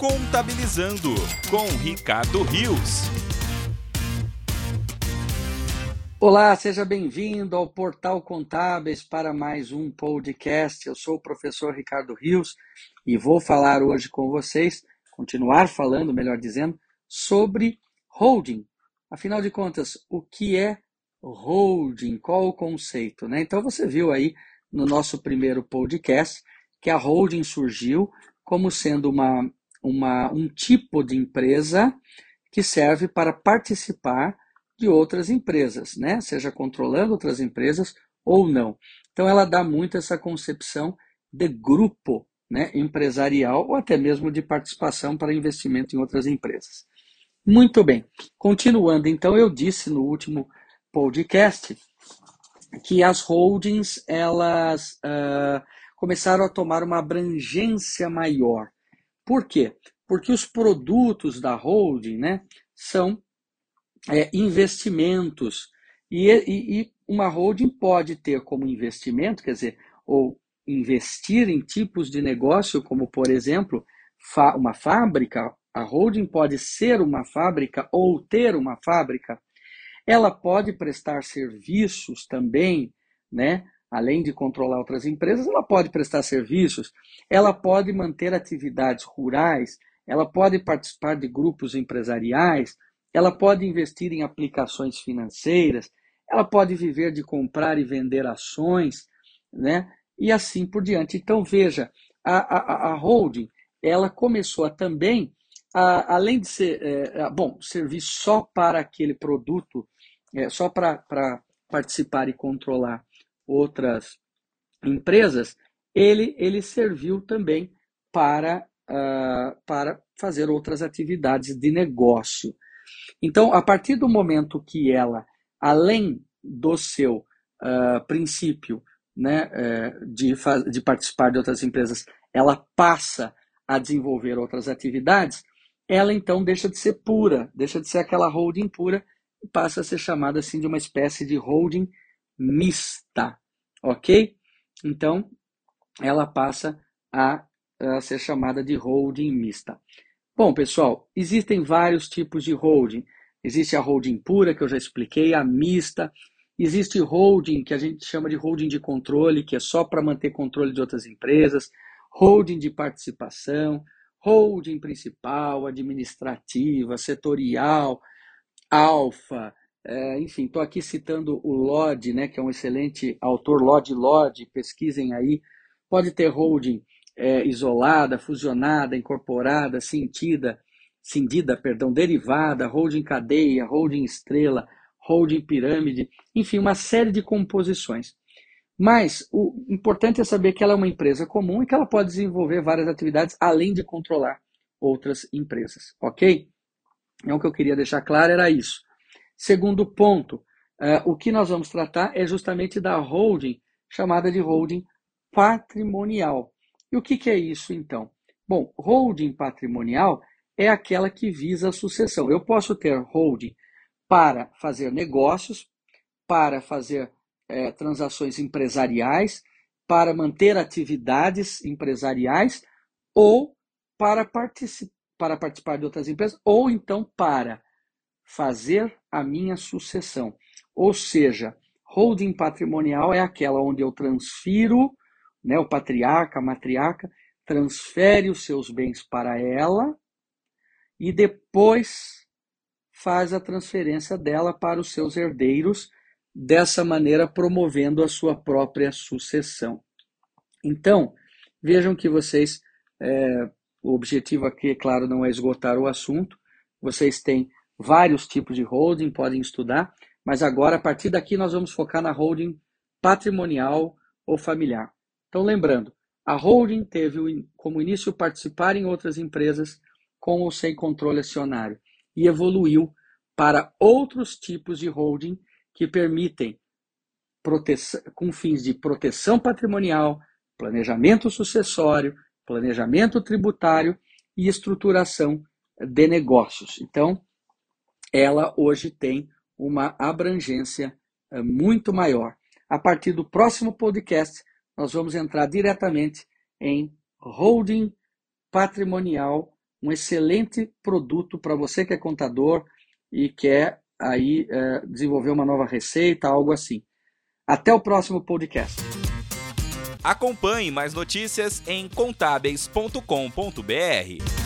Contabilizando com Ricardo Rios. Olá, seja bem-vindo ao Portal Contábeis para mais um podcast. Eu sou o professor Ricardo Rios e vou falar hoje com vocês, continuar falando, melhor dizendo, sobre holding. Afinal de contas, o que é holding? Qual o conceito? Né? Então você viu aí no nosso primeiro podcast que a holding surgiu como sendo uma, uma, um tipo de empresa que serve para participar de outras empresas, né? seja controlando outras empresas ou não. Então ela dá muito essa concepção de grupo né, empresarial ou até mesmo de participação para investimento em outras empresas. Muito bem. Continuando, então, eu disse no último podcast que as holdings elas uh, começaram a tomar uma abrangência maior. Por quê? Porque os produtos da holding né, são é, investimentos. E, e, e, uma holding pode ter como investimento, quer dizer, ou investir em tipos de negócio, como, por exemplo, uma fábrica. A holding pode ser uma fábrica ou ter uma fábrica ela pode prestar serviços também, né? Além de controlar outras empresas, ela pode prestar serviços, ela pode manter atividades rurais, ela pode participar de grupos empresariais, ela pode investir em aplicações financeiras, ela pode viver de comprar e vender ações, né? E assim por diante. Então veja, a, a, a holding ela começou a também a, além de ser, é, bom, servir só para aquele produto, é, só para participar e controlar outras empresas, ele, ele serviu também para, uh, para fazer outras atividades de negócio. Então, a partir do momento que ela, além do seu uh, princípio né, uh, de, de participar de outras empresas, ela passa a desenvolver outras atividades, ela então deixa de ser pura, deixa de ser aquela holding pura e passa a ser chamada assim de uma espécie de holding mista, ok? Então, ela passa a, a ser chamada de holding mista. Bom, pessoal, existem vários tipos de holding. Existe a holding pura, que eu já expliquei, a mista. Existe holding, que a gente chama de holding de controle, que é só para manter controle de outras empresas. Holding de participação holding principal, administrativa, setorial, alfa, é, enfim, estou aqui citando o Lodge, né, que é um excelente autor, Lodge Lodge, pesquisem aí. Pode ter holding é, isolada, fusionada, incorporada, sentida, cindida, perdão, derivada, holding cadeia, holding estrela, holding pirâmide, enfim, uma série de composições. Mas o importante é saber que ela é uma empresa comum e que ela pode desenvolver várias atividades além de controlar outras empresas, ok? Então, o que eu queria deixar claro era isso. Segundo ponto, uh, o que nós vamos tratar é justamente da holding, chamada de holding patrimonial. E o que, que é isso, então? Bom, holding patrimonial é aquela que visa a sucessão. Eu posso ter holding para fazer negócios, para fazer é, transações empresariais, para manter atividades empresariais ou para, para participar de outras empresas, ou então para fazer a minha sucessão. Ou seja, holding patrimonial é aquela onde eu transfiro, né, o patriarca, a matriarca, transfere os seus bens para ela e depois faz a transferência dela para os seus herdeiros dessa maneira promovendo a sua própria sucessão. Então, vejam que vocês, é, o objetivo aqui, é claro, não é esgotar o assunto, vocês têm vários tipos de holding, podem estudar, mas agora, a partir daqui, nós vamos focar na holding patrimonial ou familiar. Então, lembrando, a holding teve como início participar em outras empresas com ou sem controle acionário e evoluiu para outros tipos de holding que permitem, com fins de proteção patrimonial, planejamento sucessório, planejamento tributário e estruturação de negócios. Então, ela hoje tem uma abrangência eh, muito maior. A partir do próximo podcast, nós vamos entrar diretamente em holding patrimonial um excelente produto para você que é contador e quer aí é, desenvolver uma nova receita, algo assim. Até o próximo podcast. Acompanhe mais notícias em contábeis.com.br.